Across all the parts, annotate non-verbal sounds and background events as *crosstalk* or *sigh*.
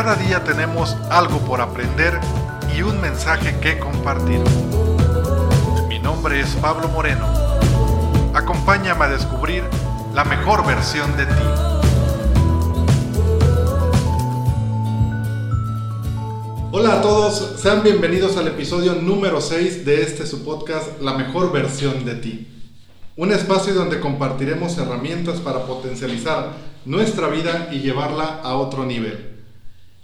cada día tenemos algo por aprender y un mensaje que compartir. Mi nombre es Pablo Moreno. Acompáñame a descubrir la mejor versión de ti. Hola a todos, sean bienvenidos al episodio número 6 de este su podcast La mejor versión de ti. Un espacio donde compartiremos herramientas para potencializar nuestra vida y llevarla a otro nivel.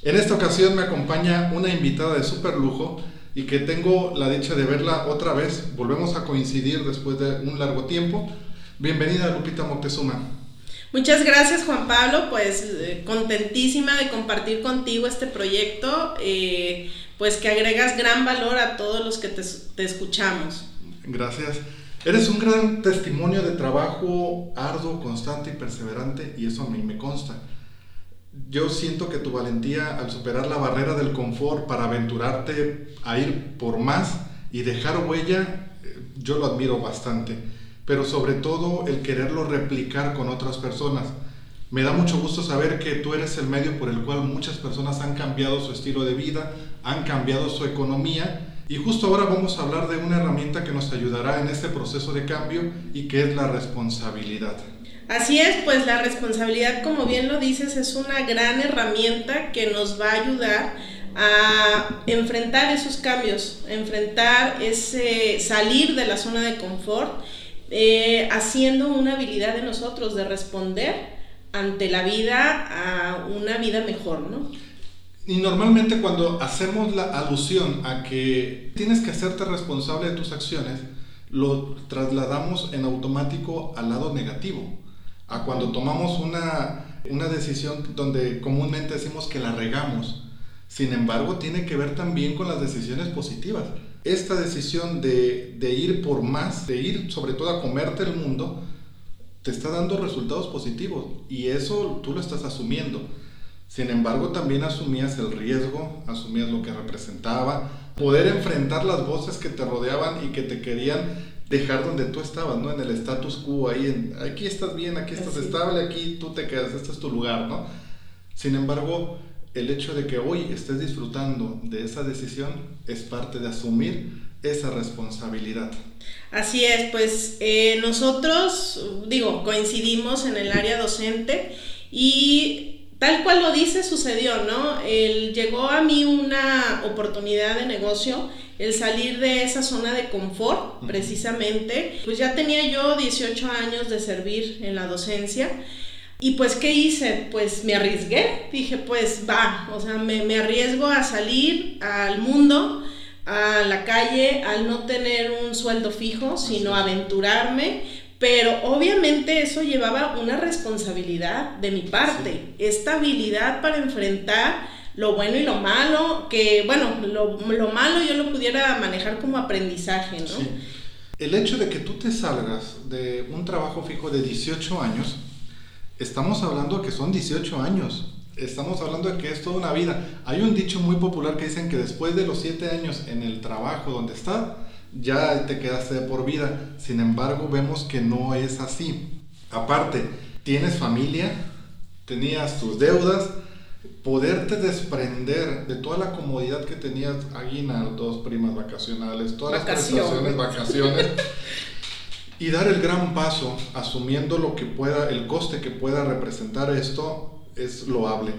En esta ocasión me acompaña una invitada de super lujo y que tengo la dicha de verla otra vez. Volvemos a coincidir después de un largo tiempo. Bienvenida Lupita Moctezuma. Muchas gracias Juan Pablo, pues eh, contentísima de compartir contigo este proyecto, eh, pues que agregas gran valor a todos los que te, te escuchamos. Gracias. Eres un gran testimonio de trabajo arduo, constante y perseverante y eso a mí me consta yo siento que tu valentía al superar la barrera del confort para aventurarte a ir por más y dejar huella, eh, yo lo admiro bastante. Pero sobre todo el quererlo replicar con otras personas. Me da mucho gusto saber que tú eres el medio por el cual muchas personas han cambiado su estilo de vida, han cambiado su economía y justo ahora vamos a hablar de una herramienta que nos ayudará en este proceso de cambio y que es la responsabilidad. Así es, pues la responsabilidad, como bien lo dices, es una gran herramienta que nos va a ayudar a enfrentar esos cambios, enfrentar ese salir de la zona de confort, eh, haciendo una habilidad de nosotros de responder ante la vida a una vida mejor, ¿no? Y normalmente cuando hacemos la alusión a que tienes que hacerte responsable de tus acciones, lo trasladamos en automático al lado negativo a cuando tomamos una, decisión donde comúnmente decimos que la regamos. Sin embargo, tiene que ver también con las decisiones positivas. Esta decisión de, de, ir por más, de ir sobre todo a comerte el mundo, te está dando resultados positivos y eso tú lo estás asumiendo. Sin embargo, también asumías el riesgo, asumías lo que representaba, poder enfrentar las voces que te rodeaban y que te querían dejar donde tú estabas, ¿no? En el status quo, ahí, en, aquí estás bien, aquí estás estable, aquí tú te quedas, este es tu lugar, ¿no? Sin embargo, el hecho de que hoy estés disfrutando de esa decisión es parte de asumir esa responsabilidad. Así es, pues eh, nosotros, digo, coincidimos en el área docente y tal cual lo dice, sucedió, ¿no? llegó a mí una oportunidad de negocio el salir de esa zona de confort, precisamente. Pues ya tenía yo 18 años de servir en la docencia. Y pues, ¿qué hice? Pues me arriesgué. Dije, pues va, o sea, me, me arriesgo a salir al mundo, a la calle, al no tener un sueldo fijo, sino aventurarme. Pero obviamente eso llevaba una responsabilidad de mi parte, esta habilidad para enfrentar lo bueno y lo malo, que bueno, lo, lo malo yo lo pudiera manejar como aprendizaje, ¿no? Sí. El hecho de que tú te salgas de un trabajo fijo de 18 años, estamos hablando que son 18 años. Estamos hablando de que es toda una vida. Hay un dicho muy popular que dicen que después de los 7 años en el trabajo donde estás, ya te quedaste de por vida. Sin embargo, vemos que no es así. Aparte, tienes familia, tenías tus deudas, poderte desprender de toda la comodidad que tenías, aguinaldos, primas vacacionales, todas las prestaciones, vacaciones, y dar el gran paso asumiendo lo que pueda, el coste que pueda representar esto, es loable.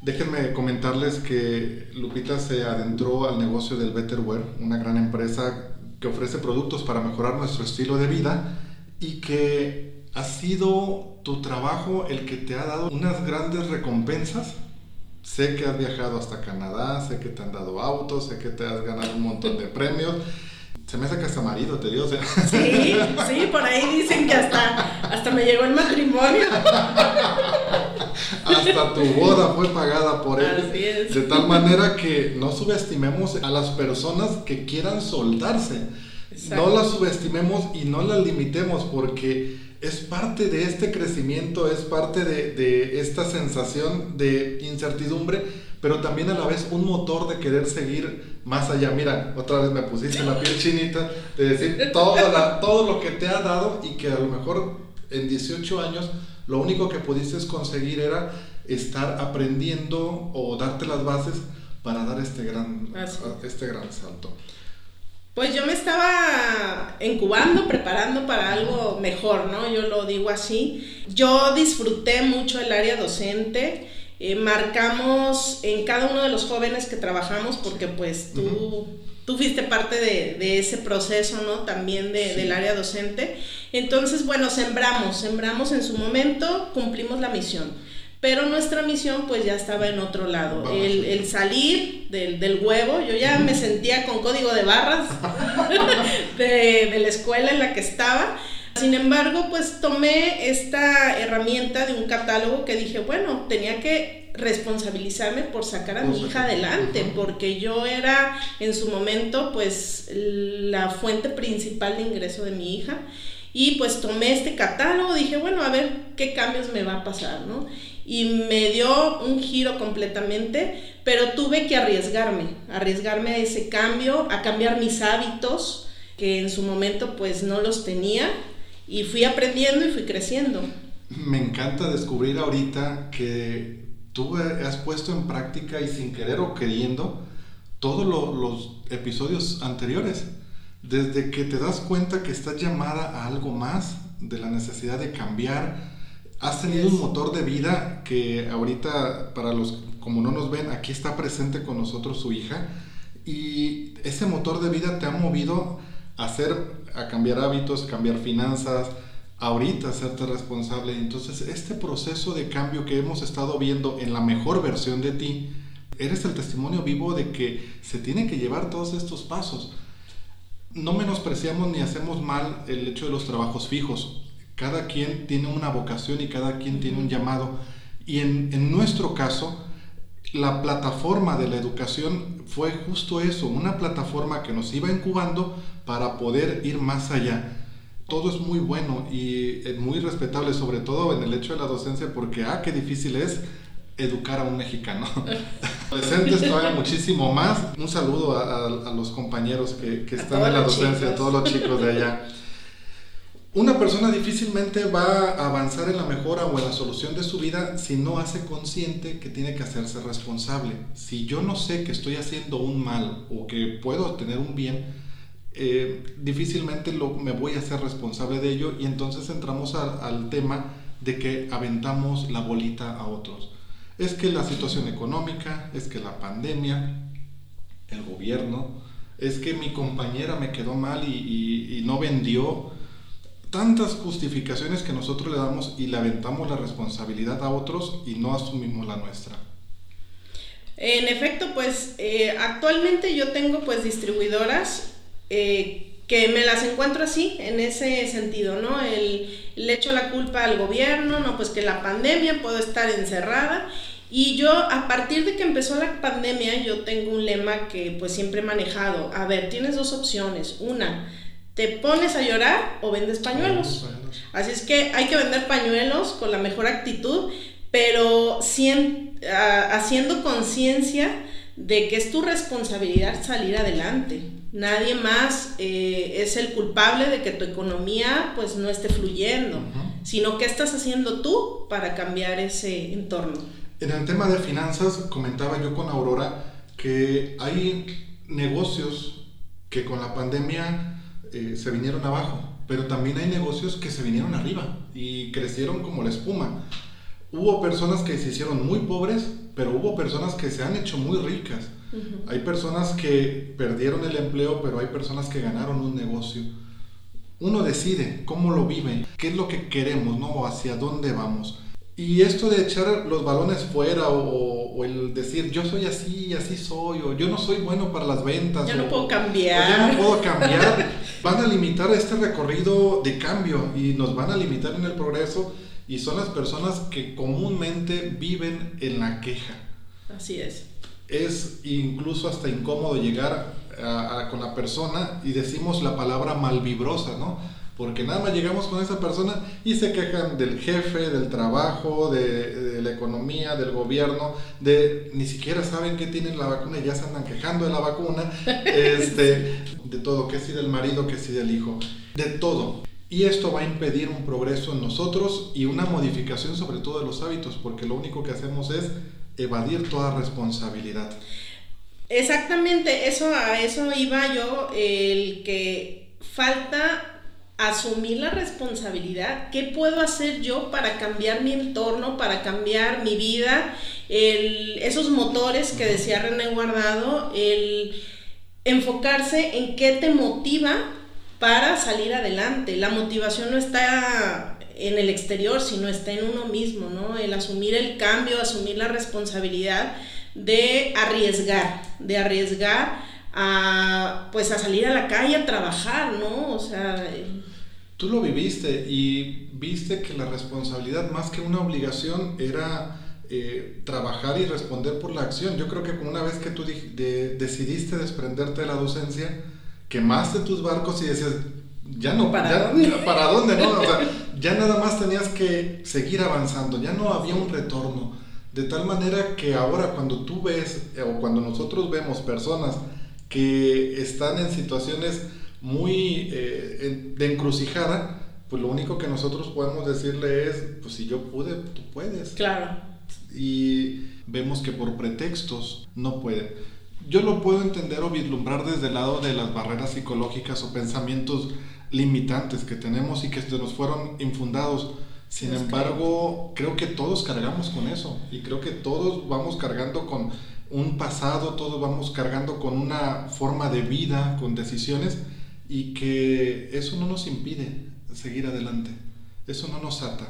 Déjenme comentarles que Lupita se adentró al negocio del Betterware, una gran empresa que ofrece productos para mejorar nuestro estilo de vida y que ha sido tu trabajo el que te ha dado unas grandes recompensas Sé que has viajado hasta Canadá, sé que te han dado autos, sé que te has ganado un montón de premios. Se me hace que hasta marido te dio. Sí, sí, por ahí dicen que hasta, hasta me llegó el matrimonio. hasta tu boda fue pagada por él. Así es. De tal manera que no subestimemos a las personas que quieran soldarse. No las subestimemos y no las limitemos porque es parte de este crecimiento, es parte de, esta sensación de incertidumbre, pero también a la vez un motor de querer seguir más allá. Mira, otra vez me pusiste la piel chinita de decir todo, todo lo que te ha dado y que a lo mejor en 18 años lo único que pudiste conseguir era estar aprendiendo o darte las bases para dar este gran, Así. este gran salto? Pues yo me estaba incubando, preparando para algo mejor, ¿no? Yo lo digo así. Yo disfruté mucho el área docente. eh, marcamos en cada uno de los jóvenes que trabajamos, porque pues tú, tú fuiste parte de, de ese proceso, ¿no? También de- Sí. del área docente. Entonces, bueno, sembramos, sembramos en su momento, cumplimos la misión. Pero nuestra misión pues ya estaba en otro lado. El, el salir del, del huevo, yo ya me sentía con código de barras *laughs* de, de la escuela en la que estaba. Sin embargo, pues tomé esta herramienta de un catálogo que dije, bueno, tenía que responsabilizarme por sacar a mi hija adelante, porque yo era en su momento pues la fuente principal de ingreso de mi hija. Y pues tomé este catálogo, dije, bueno, a ver qué cambios me va a pasar, ¿no? Y me dio un giro completamente, pero tuve que arriesgarme, arriesgarme a ese cambio, a cambiar mis hábitos, que en su momento pues no los tenía, y fui aprendiendo y fui creciendo. Me encanta descubrir ahorita que tú has puesto en práctica y sin querer o queriendo todos lo- los episodios anteriores. Desde que te das cuenta que estás llamada a algo más, de la necesidad de cambiar, has tenido un motor de vida que ahorita, para los como no nos ven, aquí está presente con nosotros su hija, y ese motor de vida te ha movido a hacer, a cambiar hábitos, cambiar finanzas, ahorita hacerte responsable. Entonces, este proceso de cambio que hemos estado viendo en la mejor versión de ti, eres el testimonio vivo de que se tienen que llevar todos estos pasos. No menospreciamos ni hacemos mal el hecho de los trabajos fijos. Cada quien tiene una vocación y cada quien tiene un llamado. Y en, nuestro caso, la plataforma de la educación fue justo eso, una plataforma que nos iba incubando para poder ir más allá. Todo es muy bueno y muy respetable, sobre todo en el hecho de la docencia, porque, ah, qué difícil es educar a un mexicano. *laughs* Adolescentes todavía muchísimo más. Un saludo a, a- a los compañeros que, que A están en la docencia, a chicos. todos los chicos de allá. Una persona difícilmente va a avanzar en la mejora o en la solución de su vida si no hace consciente que tiene que hacerse responsable. Si yo no sé que estoy haciendo un mal o que puedo tener un bien, eh, difícilmente lo, me voy a hacer responsable de ello y entonces entramos al, al tema de que aventamos la bolita a otros. Es que la situación económica, es que la pandemia, el gobierno, es que mi compañera me quedó mal y, no vendió. Tantas justificaciones que nosotros le damos y le aventamos la responsabilidad a otros y no asumimos la nuestra. En efecto, pues eh, actualmente yo tengo pues distribuidoras eh, que me las encuentro así, en ese sentido, ¿no? El, le echo la culpa al gobierno, no, pues que la pandemia, puedo estar encerrada. Y yo, a partir de que empezó la pandemia, yo tengo un lema que pues siempre he manejado. A ver, tienes dos opciones. Una, te pones a llorar o vendes pañuelos. Así es que hay que vender pañuelos con la mejor actitud, pero a- haciendo conciencia de que es tu responsabilidad salir adelante. Nadie más eh, es el culpable de que tu economía pues no esté fluyendo, sino que estás haciendo tú para cambiar ese entorno. En el tema de finanzas, comentaba yo con Aurora que hay negocios que con la pandemia eh, se vinieron abajo, pero también hay negocios que se vinieron arriba y crecieron como la espuma. Hubo personas que se hicieron muy pobres, pero hubo personas que se han hecho muy ricas. Hay personas que perdieron el empleo, pero hay personas que ganaron un negocio. Uno decide cómo lo vive, qué es lo que queremos, ¿no? O hacia dónde vamos. Y esto de echar los balones fuera o, o el decir yo soy así, así soy, o yo no soy bueno para las ventas. Ya no puedo o cambiar. ya no puedo *laughs* cambiar. van a limitar este recorrido de cambio y nos van a limitar en el progreso y son las personas que comúnmente viven en la queja Así es. es incluso hasta incómodo llegar a- a- con la persona y decimos la palabra malvibrosa, ¿no? Porque nada más llegamos con esa persona y se quejan del jefe, del trabajo, de, de la economía, del gobierno, de ni siquiera saben que tienen la vacuna y ya se andan quejando de la vacuna, *laughs* este, de todo, que si del marido, que si del hijo, de todo. Y esto va a impedir un progreso en nosotros y una modificación sobre todo de los hábitos, porque lo único que hacemos es evadir toda responsabilidad. Exactamente, eso a eso iba yo, el que falta asumir la responsabilidad. ¿Qué puedo hacer yo para cambiar mi entorno, para cambiar mi vida? esos motores que decía René Guardado, el enfocarse en qué te motiva para salir adelante. La motivación no está en el exterior, sino está en uno mismo, ¿no? El asumir el cambio, asumir la responsabilidad de arriesgar, de arriesgar a pues a salir a la calle a trabajar, ¿no? O sea, tú lo viviste y viste que la responsabilidad más que una obligación era eh, trabajar y responder por la acción. Yo creo que una vez que tú decidiste desprenderte de la docencia, quemaste tus barcos y decías, ya no, ¿para, dónde? *laughs* ¿para dónde? No? O sea, ya nada más tenías que seguir avanzando, ya no había un retorno. De tal manera que ahora cuando tú ves eh, o cuando nosotros vemos personas que están en situaciones muy eh, de encrucijada, pues lo único que nosotros podemos decirle es, pues si yo pude, tú puedes. Claro. Y vemos que por pretextos no puede. Yo lo puedo entender o vislumbrar desde el lado de las barreras psicológicas o pensamientos limitantes que tenemos y que nos fueron infundados sin embargo, creo que todos cargamos con eso y creo que todos vamos cargando con un pasado, todos vamos cargando con una forma de vida, con decisiones y que eso no nos impide seguir adelante, eso no nos ata.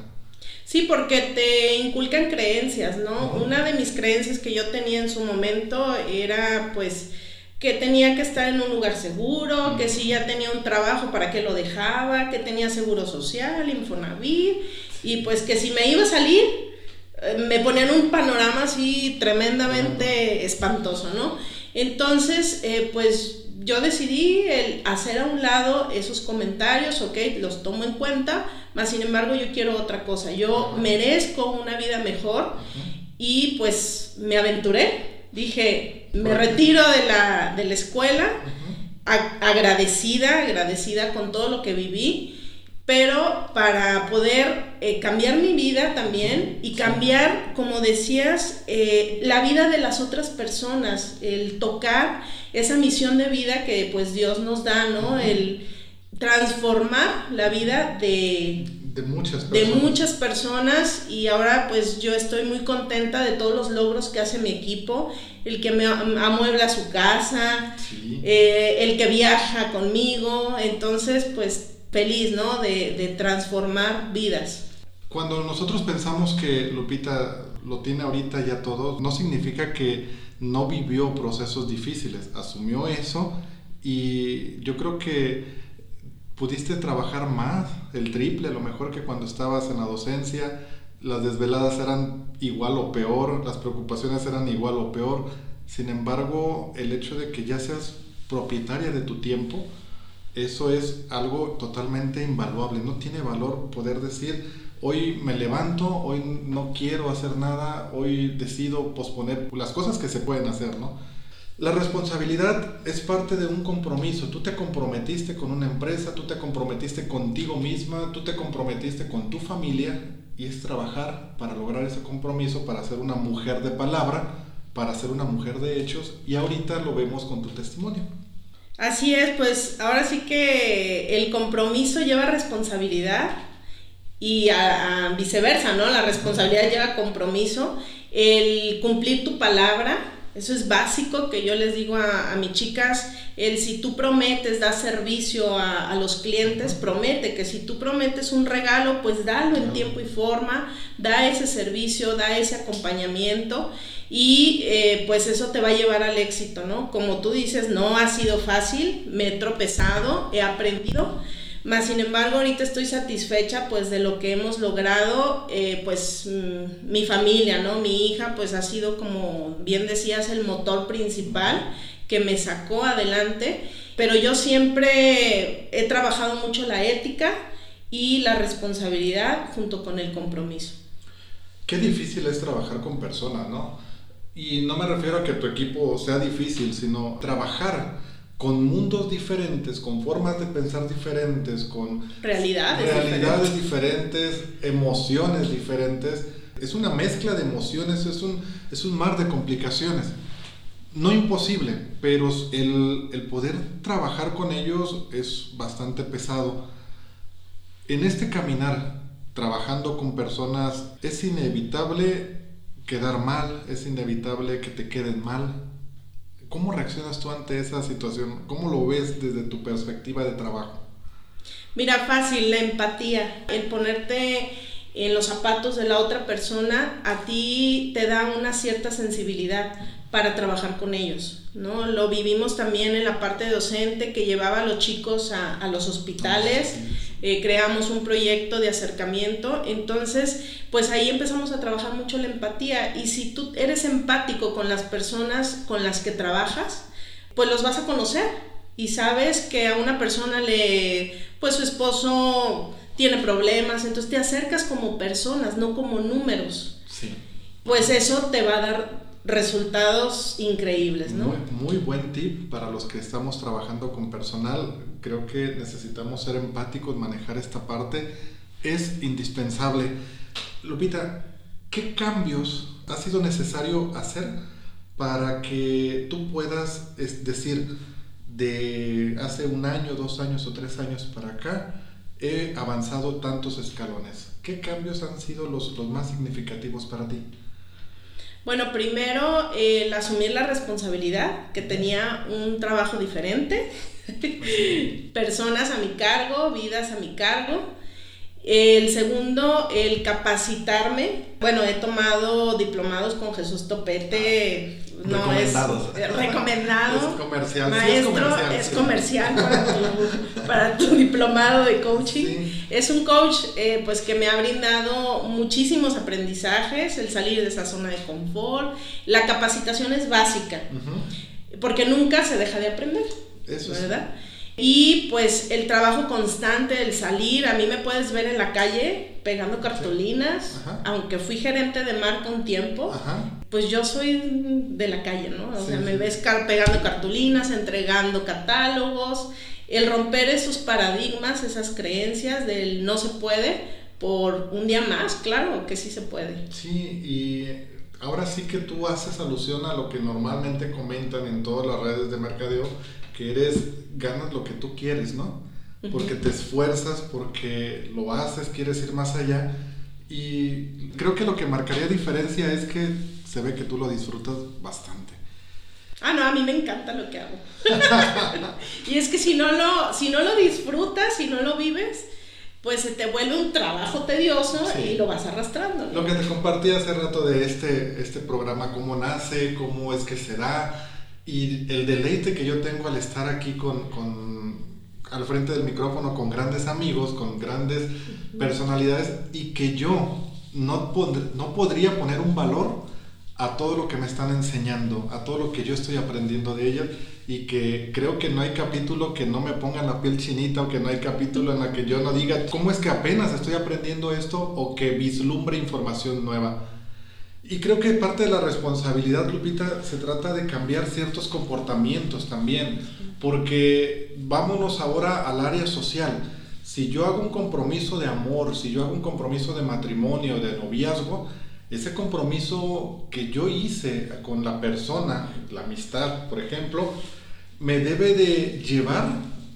Sí, porque te inculcan creencias, ¿no? Una de mis creencias que yo tenía en su momento era pues que tenía que estar en un lugar seguro, que si ya tenía un trabajo, ¿para qué lo dejaba? Que tenía seguro social, Infonavit, y pues que si me iba a salir, eh, me ponían un panorama así tremendamente espantoso, ¿no? Entonces, eh, pues yo decidí el hacer a un lado esos comentarios, ok, los tomo en cuenta, más sin embargo yo quiero otra cosa, yo merezco una vida mejor y pues me aventuré, dije, me retiro de la, de la escuela, agradecida, agradecida con todo lo que viví, pero para poder eh, cambiar mi vida también y cambiar, como decías, eh, la vida de las otras personas, el tocar esa misión de vida que pues Dios nos da, ¿no? El transformar la vida de de muchas personas. De muchas personas y ahora pues yo estoy muy contenta de todos los logros que hace mi equipo, el que me amuebla su casa, eh, el que viaja conmigo, entonces pues feliz, ¿no? De, de transformar vidas. Cuando nosotros pensamos que Lupita lo tiene ahorita ya todo, no significa que no vivió procesos difíciles, asumió eso y yo creo que pudiste trabajar más, el triple, a lo mejor que cuando estabas en la docencia, las desveladas eran igual o peor, las preocupaciones eran igual o peor. Sin embargo, el hecho de que ya seas propietaria de tu tiempo, eso es algo totalmente invaluable. No tiene valor poder decir, hoy me levanto, hoy no quiero hacer nada, hoy decido posponer las cosas que se pueden hacer, ¿no? La responsabilidad es parte de un compromiso. Tú te comprometiste con una empresa, tú te comprometiste contigo misma, tú te comprometiste con tu familia y es trabajar para lograr ese compromiso, para ser una mujer de palabra, para ser una mujer de hechos y ahorita lo vemos con tu testimonio. Así es, pues ahora sí que el compromiso lleva responsabilidad y a, viceversa, ¿no? La responsabilidad lleva compromiso, el cumplir tu palabra eso es básico que yo les digo a, mis chicas, el si tú prometes, das servicio a, los clientes, promete que si tú prometes un regalo, pues dalo en tiempo y forma, da ese servicio, da ese acompañamiento y eh, pues eso te va a llevar al éxito, ¿no? Como tú dices, no ha sido fácil, me he tropezado, he aprendido más sin embargo, ahorita estoy satisfecha pues de lo que hemos logrado, eh, pues mm, mi familia, ¿no? Mi hija pues ha sido como bien decías el motor principal que me sacó adelante, pero yo siempre he trabajado mucho la ética y la responsabilidad junto con el compromiso. Qué difícil es trabajar con personas, ¿no? Y no me refiero a que tu equipo sea difícil, sino trabajar con mundos diferentes, con formas de pensar diferentes, con realidades, realidades diferentes. emociones diferentes. Es una mezcla de emociones, es un, es un mar de complicaciones. No imposible, pero el, el poder trabajar con ellos es bastante pesado. En este caminar, trabajando con personas, es inevitable quedar mal, es inevitable que te queden mal, ¿Cómo reaccionas tú ante esa situación? ¿Cómo lo ves desde tu perspectiva de trabajo? Mira, fácil, la empatía, el ponerte en los zapatos de la otra persona, a ti te da una cierta sensibilidad para trabajar con ellos, ¿no? Lo vivimos también en la parte docente que llevaba a los chicos a, a los hospitales, eh, creamos un proyecto de acercamiento, entonces pues ahí empezamos a trabajar mucho la empatía y si tú eres empático con las personas con las que trabajas, pues los vas a conocer y sabes que a una persona le, pues su esposo tiene problemas, entonces te acercas como personas, no como números. Sí. Pues eso te va a dar resultados increíbles, ¿no? Muy, muy, buen tip para los que estamos trabajando con personal. Creo que necesitamos ser empáticos, manejar esta parte. Es indispensable. Lupita, ¿qué cambios ha sido necesario hacer para que tú puedas es decir, de hace un año, dos años o tres años para acá, he avanzado tantos escalones? ¿Qué cambios han sido los, los más significativos para ti? Bueno, primero el asumir la responsabilidad, que tenía un trabajo diferente, *laughs* personas a mi cargo, vidas a mi cargo. El segundo, el capacitarme. Bueno, he tomado diplomados con Jesús Topete no es recomendado. Es comercial. Maestro, es comercial, *laughs* para, tu, diplomado de coaching. Es un coach eh, pues que me ha brindado muchísimos aprendizajes, el salir de esa zona de confort. La capacitación es básica, porque nunca se deja de aprender. Eso ¿verdad? Y pues el trabajo constante, el salir, a mí me puedes ver en la calle pegando cartulinas, aunque fui gerente de marca un tiempo, pues yo soy de la calle, ¿no? O sea, me ves pegando cartulinas, entregando catálogos, el romper esos paradigmas, esas creencias del no se puede por un día más, claro que sí se puede. Sí, y ahora sí que tú haces alusión a lo que normalmente comentan en todas las redes de mercadeo, que eres, ganas lo que tú quieres, ¿no? Porque te esfuerzas, porque lo haces, quieres ir más allá. Y creo que lo que marcaría diferencia es que se ve que tú lo disfrutas bastante. Ah, no, a mí me encanta lo que hago. *laughs* y es que si no lo, si no lo disfrutas, si no lo vives, pues se te vuelve un trabajo tedioso y lo vas arrastrando. Lo que te compartí hace rato de este, este programa, cómo nace, cómo es que se da, y el deleite que yo tengo al estar aquí con, con al frente del micrófono con grandes amigos, con grandes personalidades, y que yo no, no podría poner un valor a todo lo que me están enseñando, a todo lo que yo estoy aprendiendo de ellas y que creo que no hay capítulo que no me ponga la piel chinita o que no hay capítulo en la que yo no diga cómo es que apenas estoy aprendiendo esto o que vislumbre información nueva. Y creo que parte de la responsabilidad, Lupita, se trata de cambiar ciertos comportamientos también, porque vámonos ahora al área social. Si yo hago un compromiso de amor, si yo hago un compromiso de matrimonio, de noviazgo, ese compromiso que yo hice con la persona, la amistad, por ejemplo, me debe de llevar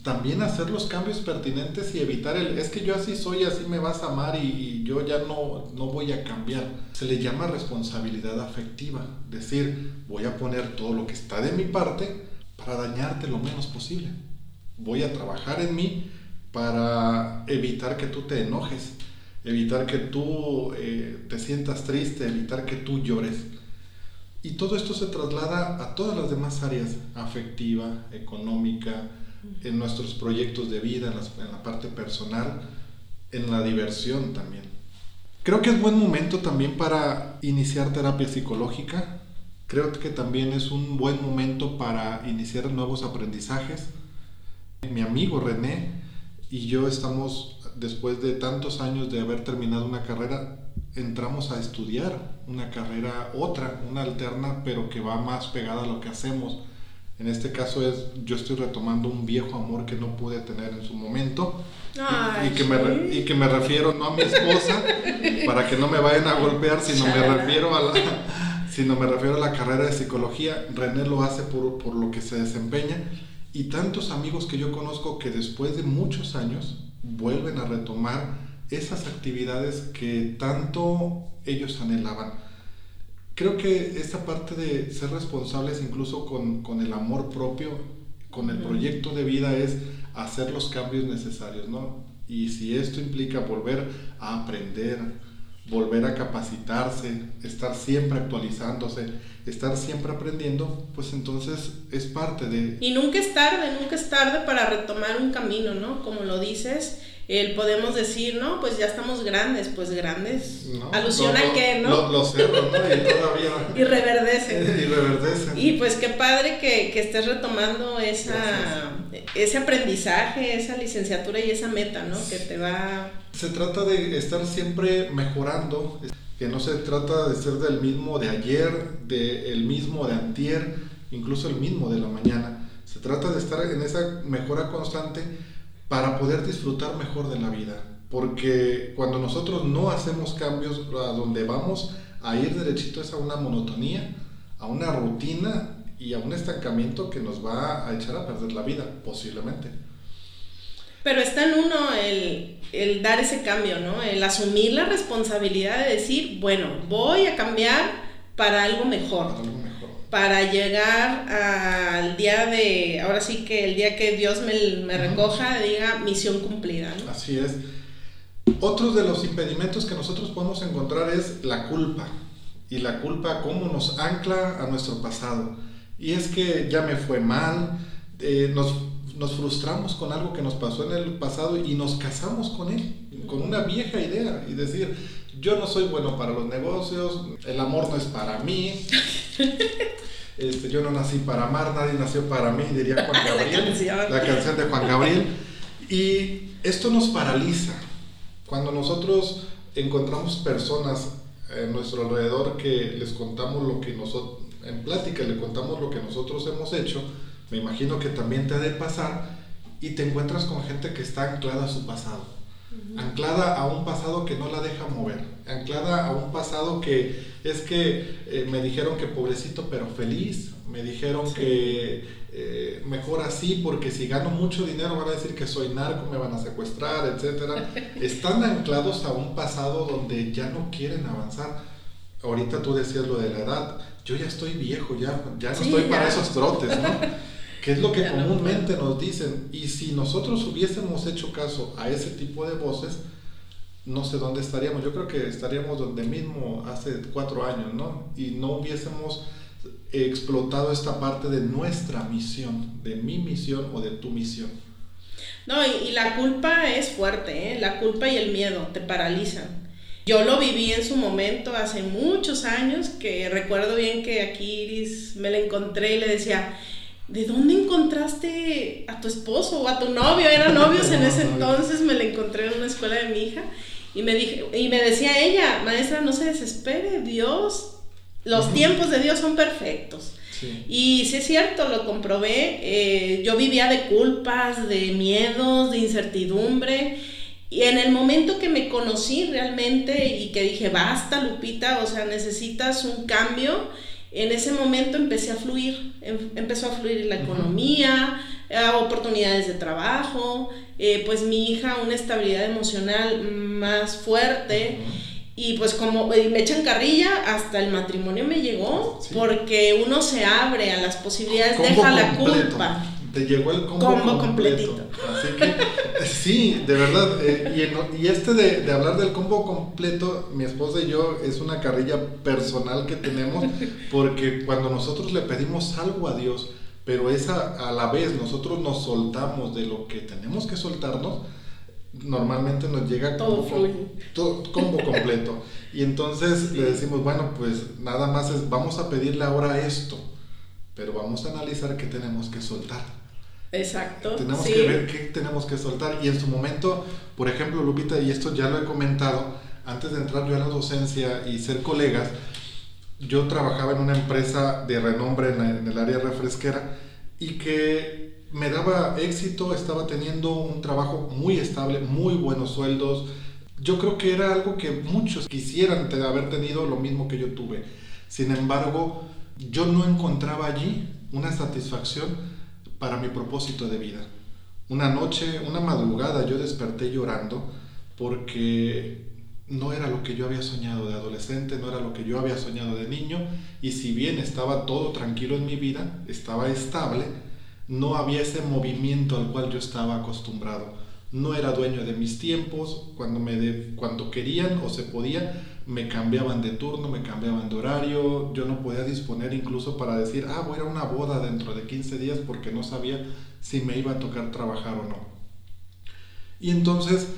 también hacer los cambios pertinentes y evitar el, es que yo así soy, así me vas a amar y, yo ya no, no voy a cambiar. Se le llama responsabilidad afectiva, decir, voy a poner todo lo que está de mi parte para dañarte lo menos posible. Voy a trabajar en mí para evitar que tú te enojes evitar que tú eh, te sientas triste, evitar que tú llores. Y todo esto se traslada a todas las demás áreas, afectiva, económica, en nuestros proyectos de vida, en, la parte personal, en la diversión también. Creo que es buen momento también para iniciar terapia psicológica. Creo que también es un buen momento para iniciar nuevos aprendizajes. Mi amigo René y yo estamos después de tantos años de haber terminado una carrera, entramos a estudiar una carrera, otra, una alterna, pero que va más pegada a lo que hacemos, En este caso es, yo estoy retomando un viejo amor que no pude tener en su momento. y, que me, y que me refiero no a mi esposa, para que no me vayan a golpear, sino me refiero a la, sino me refiero a la carrera de psicología. René lo hace por, por lo que se desempeña. Y tantos amigos que yo conozco que después de muchos años vuelven a retomar esas actividades que tanto ellos anhelaban. Creo que esta parte de ser responsables incluso con, con el amor propio, con el proyecto de vida es hacer los cambios necesarios, ¿no? Y si esto implica volver a aprender, volver a capacitarse, estar siempre actualizándose, estar siempre aprendiendo, pues entonces es parte de... Y nunca es tarde, nunca es tarde para retomar un camino, ¿no? Como lo dices, el podemos decir, no, pues ya estamos grandes, pues grandes. Alusiona que, ¿no? Los cerros, ¿no? Y todavía. *laughs* y reverdecen. *laughs* y reverdecen. Y pues qué padre que, que estés retomando esa, ese aprendizaje, esa licenciatura y esa meta, ¿no? Que te va. Se trata de estar siempre mejorando, que no se trata de ser del mismo de ayer, de el mismo de antier, incluso el mismo de la mañana. Se trata de estar en esa mejora constante para poder disfrutar mejor de la vida. Porque cuando nosotros no hacemos cambios a donde vamos a ir derechito es a una monotonía, a una rutina y a un estancamiento que nos va a echar a perder la vida, posiblemente. Pero está en uno el, el dar ese cambio, ¿no? El asumir la responsabilidad de decir, bueno, voy a cambiar para algo mejor. Para algo mejor para llegar al día de, ahora sí que el día que Dios me, me recoja, diga misión cumplida. ¿no? Así es. Otro de los impedimentos que nosotros podemos encontrar es la culpa. Y la culpa, cómo nos ancla a nuestro pasado. Y es que ya me fue mal, eh, nos, nos frustramos con algo que nos pasó en el pasado y nos casamos con él, con una vieja idea. Y decir, yo no soy bueno para los negocios, el amor no es para mí. *laughs* Este, yo no nací para amar, nadie nació para mí, diría Juan *laughs* Gabriel. la, canción. de Juan Gabriel. Y esto nos paraliza. Cuando nosotros encontramos personas en nuestro alrededor que les contamos lo que nosotros, en plática le contamos lo que nosotros hemos hecho, me imagino que también te ha de pasar y te encuentras con gente que está anclada a su pasado anclada a un pasado que no la deja mover, anclada a un pasado que es que eh, me dijeron que pobrecito pero feliz, me dijeron que eh, mejor así porque si gano mucho dinero van a decir que soy narco, me van a secuestrar, etc. *laughs* Están anclados a un pasado donde ya no quieren avanzar. Ahorita tú decías lo de la edad, yo ya estoy viejo, ya, ya no estoy para esos trotes, ¿no? *laughs* que es lo que comúnmente nos dicen. Y si nosotros hubiésemos hecho caso a ese tipo de voces, no sé dónde estaríamos. Yo creo que estaríamos donde mismo hace cuatro años, ¿no? Y no hubiésemos explotado esta parte de nuestra misión, de mi misión o de tu misión. No, y, la culpa es fuerte, ¿eh? La culpa y el miedo te paralizan. Yo lo viví en su momento hace muchos años, que recuerdo bien que aquí Iris me la encontré y le decía, ¿de dónde encontraste a tu esposo o a tu novio? Eran novios en *laughs* ese entonces, me la encontré en una escuela de mi hija y me, dije, y me decía ella, maestra, no se desespere, Dios, los tiempos de Dios son perfectos. Y sí es cierto, lo comprobé, eh, yo vivía de culpas, de miedos, de incertidumbre. Y en el momento que me conocí realmente y que dije, basta, Lupita, o sea, necesitas un cambio, en ese momento empecé a fluir, em, empezó a fluir la economía, oportunidades de trabajo, eh, pues mi hija una estabilidad emocional más fuerte. Y pues como me echan carrilla, hasta el matrimonio me llegó, porque uno se abre a las posibilidades, deja la culpa te llegó el combo, completo. Así que sí, de verdad. Eh, y, este de, de, hablar del combo completo, mi esposa y yo, es una carrilla personal que tenemos, porque cuando nosotros le pedimos algo a Dios, pero esa a la vez nosotros nos soltamos de lo que tenemos que soltarnos, normalmente nos llega todo, todo combo completo. *laughs* Y entonces le decimos, bueno, pues nada más es, vamos a pedirle ahora esto, pero vamos a analizar qué tenemos que soltar. Exacto. Tenemos que ver qué tenemos que soltar. Y en su momento, por ejemplo, Lupita, y esto ya lo he comentado, antes de entrar yo a la docencia y ser colegas, yo trabajaba en una empresa de renombre en, el área refresquera y que me daba éxito, estaba teniendo un trabajo muy estable, muy buenos sueldos. Yo creo que era algo que muchos quisieran haber tenido lo mismo que yo tuve. Sin embargo, yo no encontraba allí una satisfacción para mi propósito de vida. Una noche, una madrugada, yo desperté llorando porque no era lo que yo había soñado de adolescente, no era lo que yo había soñado de niño, y si bien estaba todo tranquilo en mi vida, estaba estable, no había ese movimiento al cual yo estaba acostumbrado. No era dueño de mis tiempos, cuando, me cuando querían o se podía, me cambiaban de turno, me cambiaban de horario, yo no podía disponer incluso para decir, ah, voy a una boda dentro de 15 días porque no sabía si me iba a tocar trabajar o no. Y entonces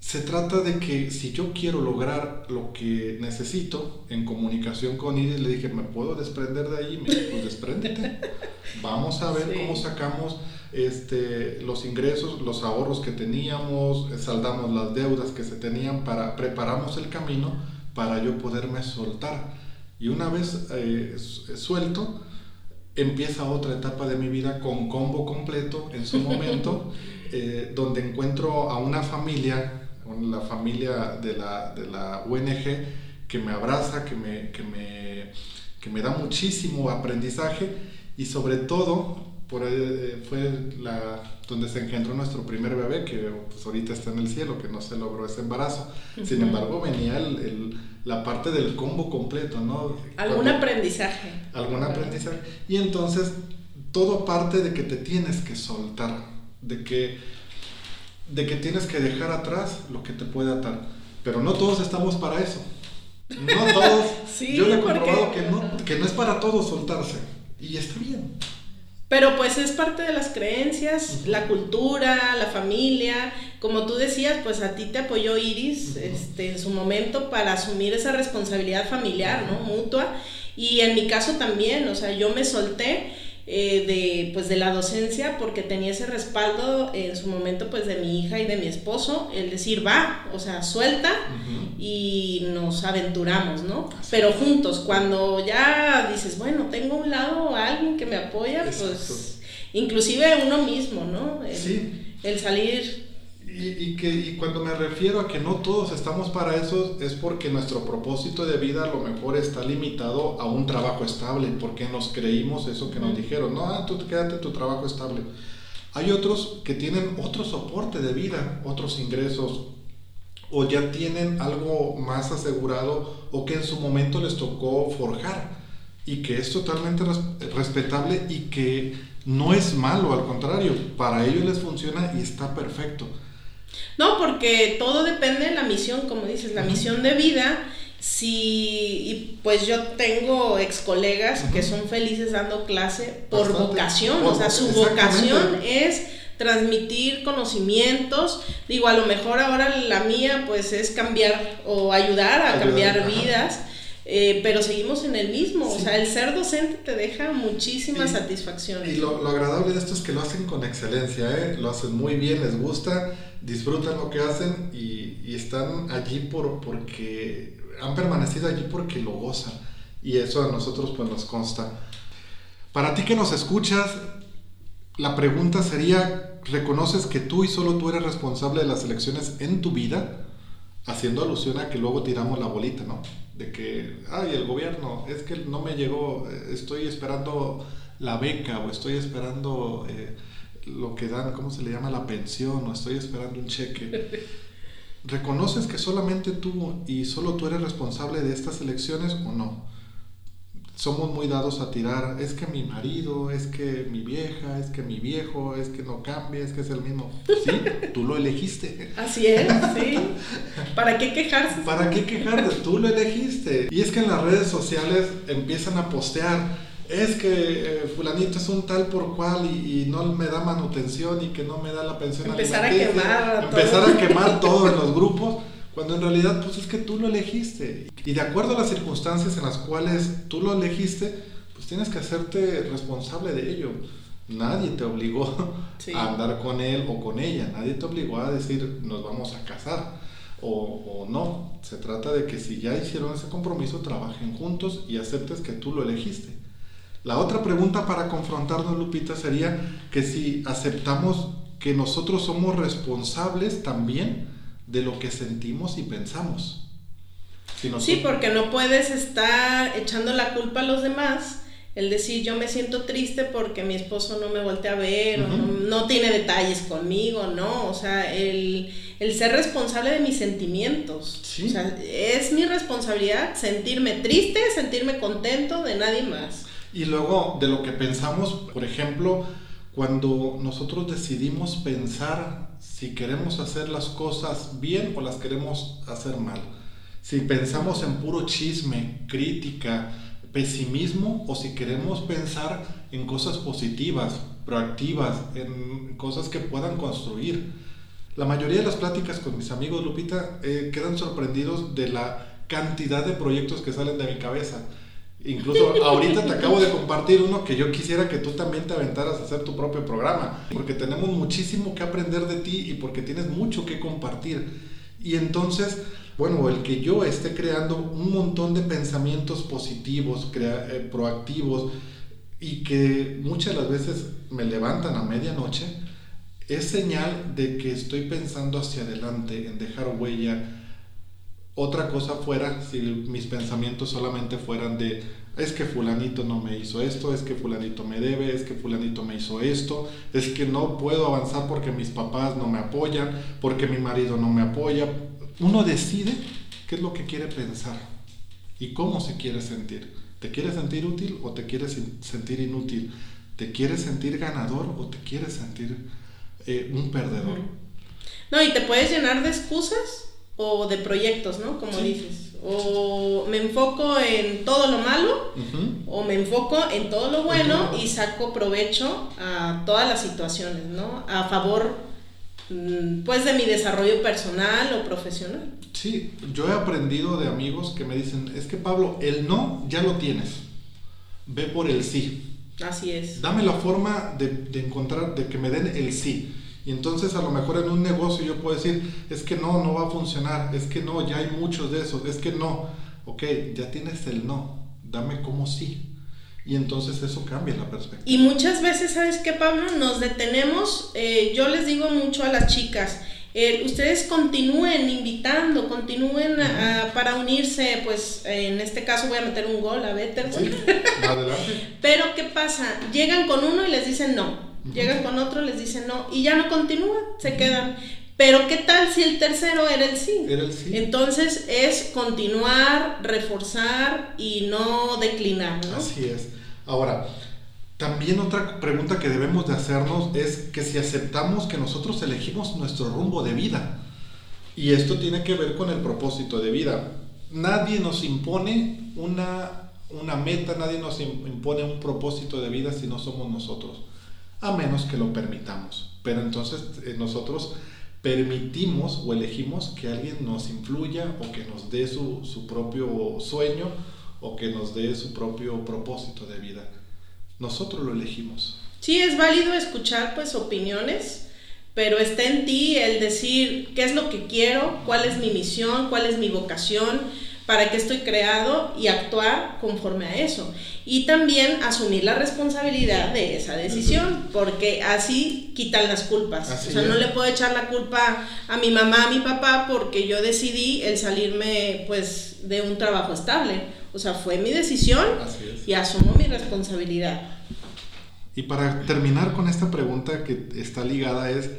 se trata de que si yo quiero lograr lo que necesito en comunicación con Iris, le dije, ¿me puedo desprender de ahí? Me dijo, pues despréndete. *laughs* Vamos a ver cómo sacamos este, los ingresos, los ahorros que teníamos, saldamos las deudas que se tenían, para, preparamos el camino para yo poderme soltar. Y una vez eh, suelto, empieza otra etapa de mi vida con combo completo en su momento, *laughs* eh, donde encuentro a una familia la familia de la, de la ONG que me abraza, que me, que me, que me da muchísimo aprendizaje y sobre todo por eh, fue la, donde se engendró nuestro primer bebé, que pues, ahorita está en el cielo, que no se logró ese embarazo. Sin embargo, venía el, la parte del combo completo, ¿no? Algún aprendizaje. Algún aprendizaje. Y entonces, todo parte de que te tienes que soltar, de que de que tienes que dejar atrás lo que te puede atar. Pero no todos estamos para eso. No *laughs* todos. yo le he comprobado que, no, que no es para todos soltarse. Y está bien. Pero pues es parte de las creencias, la cultura, la familia. Como tú decías, pues a ti te apoyó Iris este, en su momento para asumir esa responsabilidad familiar, ¿no? Mutua. Y en mi caso también, o sea, yo me solté eh, de, pues de la docencia porque tenía ese respaldo en su momento pues de mi hija y de mi esposo, el decir va, o sea, suelta y nos aventuramos, ¿no? Pero juntos, cuando ya dices, bueno, tengo un lado alguien que me apoya, pues inclusive uno mismo, ¿no? sí. el salir y, que, y cuando me refiero a que no todos estamos para eso, es porque nuestro propósito de vida a lo mejor está limitado a un trabajo estable, porque nos creímos eso que nos dijeron, no, ah, tú quédate tu trabajo estable. Hay otros que tienen otro soporte de vida, otros ingresos, o ya tienen algo más asegurado, o que en su momento les tocó forjar, y que es totalmente respetable y que no es malo, al contrario, para ellos les funciona y está perfecto. No, porque todo depende de la misión, como dices, la misión de vida. Si, pues yo tengo ex colegas que son felices dando clase por vocación, o sea, su vocación es transmitir conocimientos. Digo, a lo mejor ahora la mía pues es cambiar o ayudar a cambiar vidas. Eh, pero seguimos en el mismo, o sea, el ser docente te deja muchísima satisfacción. Y lo, agradable de esto es que lo hacen con excelencia, ¿eh? lo hacen muy bien, les gusta, disfrutan lo que hacen y, están allí por, porque han permanecido allí porque lo gozan. Y eso a nosotros pues nos consta. Para ti que nos escuchas, la pregunta sería, ¿reconoces que tú y solo tú eres responsable de las elecciones en tu vida? Haciendo alusión a que luego tiramos la bolita, ¿no? De que, ay, el gobierno, es que no me llegó, eh, estoy esperando la beca o estoy esperando... Eh, lo que dan, ¿cómo se le llama? La pensión o estoy esperando un cheque. *laughs* ¿Reconoces que solamente tú y solo tú eres responsable de estas elecciones o no? Somos muy dados a tirar, es que mi marido, es que mi vieja, es que mi viejo, es que no cambia, es que es el mismo. Sí, tú lo elegiste. Así es, sí. ¿Para qué quejarse? ¿Para qué quejarse? Tú lo elegiste. Y es que en las redes sociales empiezan a postear es que eh, fulanito es un tal por cual y, no me da manutención y que no me da la pensión empezar a quemar empezar a quemar todo en los grupos cuando en realidad pues es que tú lo elegiste. Y de acuerdo a las circunstancias en las cuales tú lo elegiste pues tienes que hacerte responsable de ello. Nadie te obligó *laughs* a andar con él o con ella. Nadie te obligó a decir nos vamos a casar o, o, no. Se trata de que si ya hicieron ese compromiso, trabajen juntos y aceptes que tú lo elegiste. La otra pregunta para confrontarnos, Lupita, sería que si aceptamos que nosotros somos responsables también de lo que sentimos y pensamos. Sí, porque no puedes estar echando la culpa a los demás, el decir yo me siento triste porque mi esposo no me voltea a ver, o no, tiene detalles conmigo, ¿no? O sea, el, ser responsable de mis sentimientos. O sea, es mi responsabilidad sentirme triste, sentirme contento de nadie más. Y luego de lo que pensamos, por ejemplo, cuando nosotros decidimos pensar si queremos hacer las cosas bien o las queremos hacer mal. Si pensamos en puro chisme, crítica, pesimismo o si queremos pensar en cosas positivas, proactivas, en cosas que puedan construir. La mayoría de las pláticas con mis amigos, Lupita, eh, quedan sorprendidos de la cantidad de proyectos que salen de mi cabeza. Incluso ahorita te acabo de compartir uno que yo quisiera que tú también te aventaras a hacer tu propio programa, porque tenemos muchísimo que aprender de ti y porque tienes mucho que compartir. Y entonces, bueno, el que yo esté creando un montón de pensamientos positivos, eh, proactivos, y que muchas de las veces me levantan a medianoche, es señal de que estoy pensando hacia adelante, en dejar huella, otra cosa fuera si mis pensamientos solamente fueran de es que fulanito no me hizo esto, es que fulanito me debe, es que fulanito me hizo esto, es que no puedo avanzar porque mis papás no me apoyan, porque mi marido no me apoya. Uno decide qué es lo que quiere pensar y cómo se quiere sentir. ¿Te quieres sentir útil o te quieres sentir inútil? ¿Te quieres sentir ganador o te quieres sentir eh, un perdedor? No, y te puedes llenar de excusas o de proyectos, ¿no? Como dices. O me enfoco en todo lo malo o me enfoco en todo lo bueno y saco provecho a todas las situaciones, ¿no? A favor mm, pues de mi desarrollo personal o profesional. Sí, yo he aprendido de amigos que me dicen, es que Pablo, el no ya lo tienes, ve por el sí. Así es. Dame la forma de, de encontrar, de que me den el sí. Y entonces a lo mejor en un negocio yo puedo decir, es que no, no va a funcionar, es que no, ya hay muchos de esos, es que no. Ok, ya tienes el no, dame como sí. Y entonces eso cambia la perspectiva. Y muchas veces, ¿sabes qué, Pablo? Nos detenemos, eh, yo les digo mucho a las chicas, eh, ustedes continúen invitando, continúen para unirse, pues en este caso voy a meter un gol a Better. Sí, adelante. *laughs* Pero ¿qué pasa? Llegan con uno y les dicen no Llegan con otro, les dicen no, y ya no continúan, se quedan. Pero ¿qué tal si el tercero era el sí? Era el sí. Entonces es continuar, reforzar y no declinar, ¿no? Así es. Ahora, también otra pregunta que debemos de hacernos es que si aceptamos que nosotros elegimos nuestro rumbo de vida. Y esto tiene que ver con el propósito de vida. Nadie nos impone una, una meta, nadie nos impone un propósito de vida si no somos nosotros a menos que lo permitamos. Pero entonces eh, nosotros permitimos o elegimos que alguien nos influya o que nos dé su, su, propio sueño o que nos dé su propio propósito de vida. Nosotros lo elegimos. Sí, es válido escuchar pues opiniones, pero está en ti el decir qué es lo que quiero, cuál es mi misión, cuál es mi vocación para qué estoy creado y actuar conforme a eso. Y también asumir la responsabilidad de esa decisión, porque así quitan las culpas. o sea, no le puedo echar la culpa a mi mamá, a mi papá, porque yo decidí el salirme pues de un trabajo estable. O sea, fue mi decisión y asumo mi responsabilidad. Y para terminar con esta pregunta que está ligada es,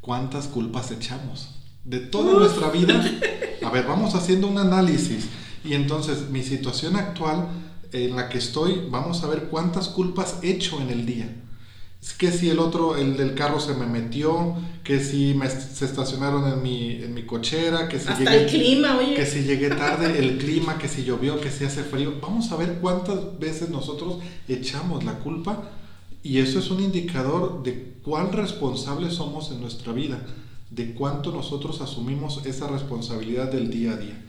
¿cuántas culpas echamos? de toda nuestra vida. *laughs* A ver, vamos haciendo un análisis. Y entonces, mi situación actual en la que estoy, vamos a ver cuántas culpas he hecho en el día. Es que si el otro, el del carro se me metió, que si me, se estacionaron en mi, en mi cochera, que si Hasta el clima, oye. Que si llegué tarde, el clima, que si llovió, que si hace frío. Vamos a ver cuántas veces nosotros echamos la culpa y eso es un indicador de cuán responsables somos en nuestra vida de cuánto nosotros asumimos esa responsabilidad del día a día.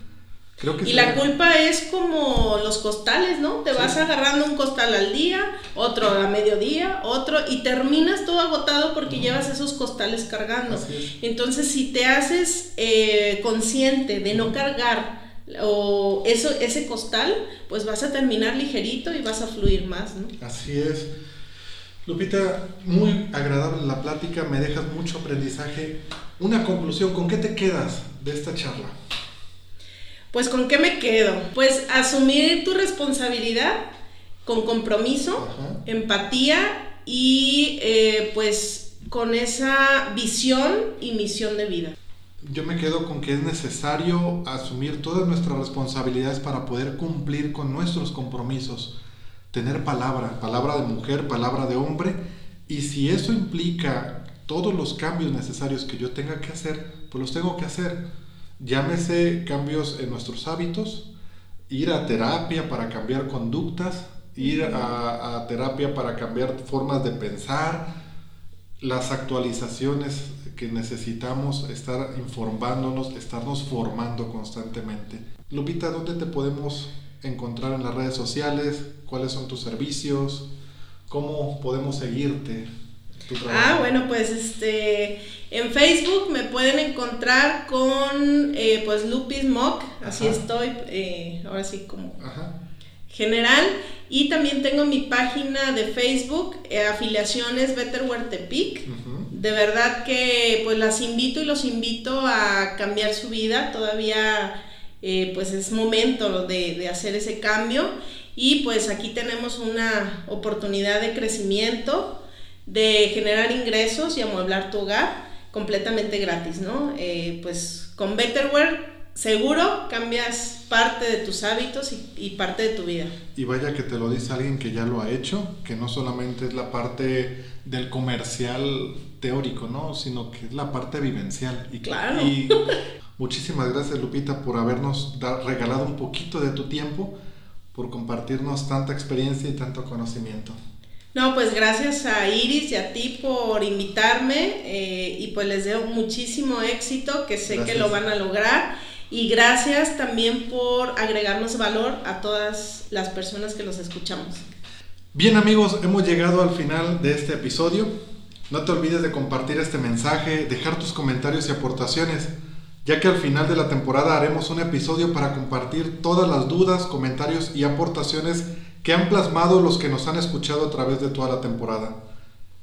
Creo que y la culpa es como los costales, ¿no? Te vas agarrando un costal al día, otro a mediodía, otro, y terminas todo agotado porque llevas esos costales cargando. Entonces, si te haces eh, consciente de no cargar o eso, ese costal, pues vas a terminar ligerito y vas a fluir más, ¿no? Así es. Lupita, muy agradable la plática, me dejas mucho aprendizaje. Una conclusión, ¿con qué te quedas de esta charla? Pues con qué me quedo? Pues asumir tu responsabilidad con compromiso, empatía y eh, pues con esa visión y misión de vida. Yo me quedo con que es necesario asumir todas nuestras responsabilidades para poder cumplir con nuestros compromisos, tener palabra, palabra de mujer, palabra de hombre, y si eso implica todos los cambios necesarios que yo tenga que hacer, pues los tengo que hacer. Llámese cambios en nuestros hábitos, ir a terapia para cambiar conductas, ir a, terapia para cambiar formas de pensar, las actualizaciones que necesitamos, estar informándonos, estarnos formando constantemente. Lupita, ¿dónde te podemos encontrar en las redes sociales? ¿Cuáles son tus servicios? ¿Cómo podemos seguirte? ah, bueno, pues este en Facebook me pueden encontrar con eh, pues Lupis Mock, así estoy, eh, ahora sí como general. Y también tengo mi página de Facebook, eh, afiliaciones Betterware Tepic. De verdad que pues las invito y los invito a cambiar su vida. Todavía eh, pues es momento de, de hacer ese cambio. Y pues aquí tenemos una oportunidad de crecimiento, de generar ingresos y amueblar tu hogar completamente gratis, ¿no? Eh, pues con Betterware seguro cambias parte de tus hábitos y, parte de tu vida. Y vaya que te lo dice alguien que ya lo ha hecho, que no solamente es la parte del comercial teórico, ¿no? Sino que es la parte vivencial. Y, claro. Y muchísimas gracias, Lupita, por habernos regalado un poquito de tu tiempo, por compartirnos tanta experiencia y tanto conocimiento. No, pues gracias a Iris y a ti por invitarme eh, y pues les deseo muchísimo éxito, que sé que lo van a lograr y gracias también por agregarnos valor a todas las personas que los escuchamos. Bien amigos, hemos llegado al final de este episodio. No te olvides de compartir este mensaje, dejar tus comentarios y aportaciones, ya que al final de la temporada haremos un episodio para compartir todas las dudas, comentarios y aportaciones que han plasmado los que nos han escuchado a través de toda la temporada.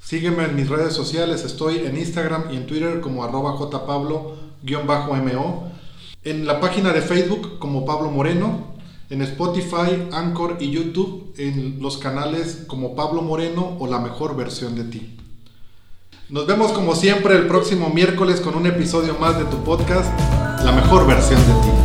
Sígueme en mis redes sociales, estoy en Instagram y en Twitter como arroba jpablo-mo en la página de Facebook como Pablo Moreno, en Spotify, Anchor y YouTube en los canales como Pablo Moreno o la mejor versión de ti. Nos vemos como siempre el próximo miércoles con un episodio más de tu podcast, La mejor versión de ti.